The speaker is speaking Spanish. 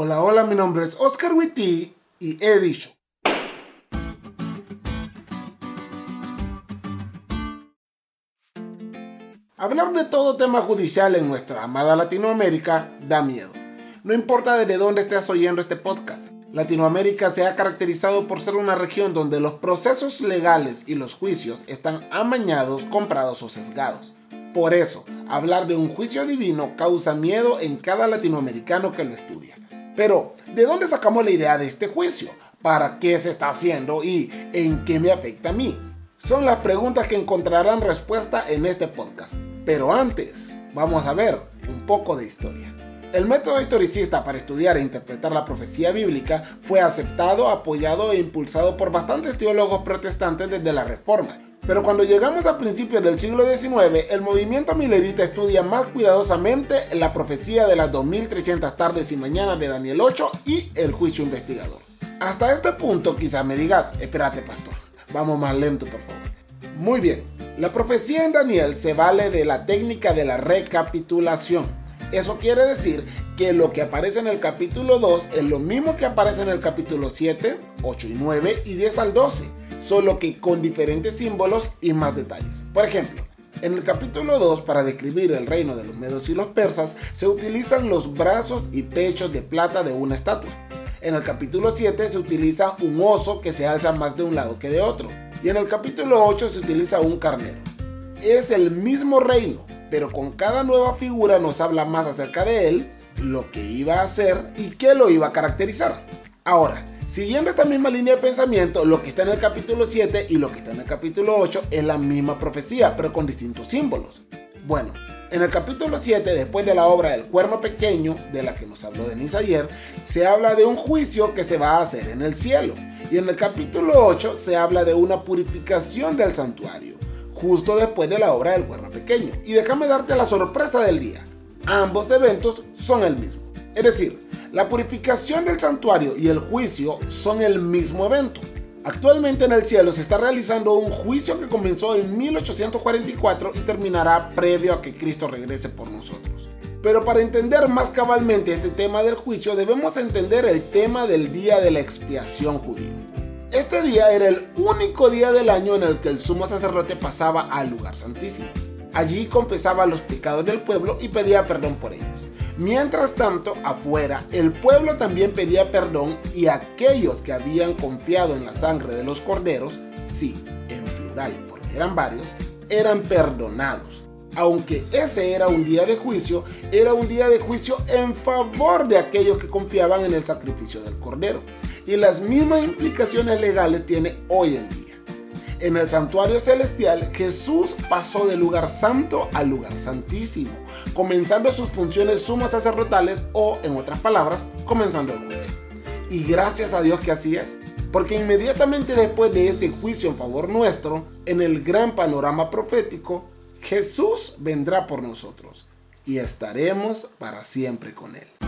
Hola, hola, mi nombre es Oscar Witty y he. Hablar de todo tema judicial en nuestra amada Latinoamérica da miedo. No importa desde dónde estés oyendo este podcast. Latinoamérica se ha caracterizado por ser una región donde los procesos legales y los juicios están amañados, comprados o sesgados. Por eso, hablar de un juicio divino causa miedo en cada latinoamericano que lo estudia. Pero, ¿de dónde sacamos la idea de este juicio? ¿Para qué se está haciendo y en qué me afecta a mí? Son las preguntas que encontrarán respuesta en este podcast. Pero antes, vamos a ver un poco de historia. El método historicista para estudiar e interpretar la profecía bíblica fue aceptado, apoyado e impulsado por bastantes teólogos protestantes desde la Reforma, pero cuando llegamos a principios del siglo XIX, el movimiento milerita estudia más cuidadosamente la profecía de las 2300 tardes y mañanas de Daniel 8 y el juicio investigador. Hasta este punto quizás me digas, espérate pastor, vamos más lento por favor. Muy bien, la profecía en Daniel se vale de la técnica de la recapitulación. Eso quiere decir que lo que aparece en el capítulo 2 es lo mismo que aparece en el capítulo 7, 8 y 9 y 10 al 12 solo que con diferentes símbolos y más detalles. Por ejemplo, en el capítulo 2, para describir el reino de los medos y los persas, se utilizan los brazos y pechos de plata de una estatua. En el capítulo 7 se utiliza un oso que se alza más de un lado que de otro. Y en el capítulo 8 se utiliza un carnero. Es el mismo reino, pero con cada nueva figura nos habla más acerca de él, lo que iba a hacer y qué lo iba a caracterizar. Ahora, Siguiendo esta misma línea de pensamiento, lo que está en el capítulo 7 y lo que está en el capítulo 8 es la misma profecía, pero con distintos símbolos. Bueno, en el capítulo 7, después de la obra del cuerno pequeño, de la que nos habló Denise ayer, se habla de un juicio que se va a hacer en el cielo. Y en el capítulo 8 se habla de una purificación del santuario, justo después de la obra del cuerno pequeño. Y déjame darte la sorpresa del día. Ambos eventos son el mismo. Es decir, la purificación del santuario y el juicio son el mismo evento. Actualmente en el cielo se está realizando un juicio que comenzó en 1844 y terminará previo a que Cristo regrese por nosotros. Pero para entender más cabalmente este tema del juicio debemos entender el tema del día de la expiación judío. Este día era el único día del año en el que el sumo sacerdote pasaba al lugar santísimo. Allí confesaba los pecados del pueblo y pedía perdón por ellos. Mientras tanto, afuera, el pueblo también pedía perdón y aquellos que habían confiado en la sangre de los corderos, sí, en plural, porque eran varios, eran perdonados. Aunque ese era un día de juicio, era un día de juicio en favor de aquellos que confiaban en el sacrificio del cordero. Y las mismas implicaciones legales tiene hoy en día. En el santuario celestial, Jesús pasó del lugar santo al lugar santísimo, comenzando sus funciones sumas sacerdotales o, en otras palabras, comenzando el juicio. Y gracias a Dios que así es, porque inmediatamente después de ese juicio en favor nuestro, en el gran panorama profético, Jesús vendrá por nosotros y estaremos para siempre con Él.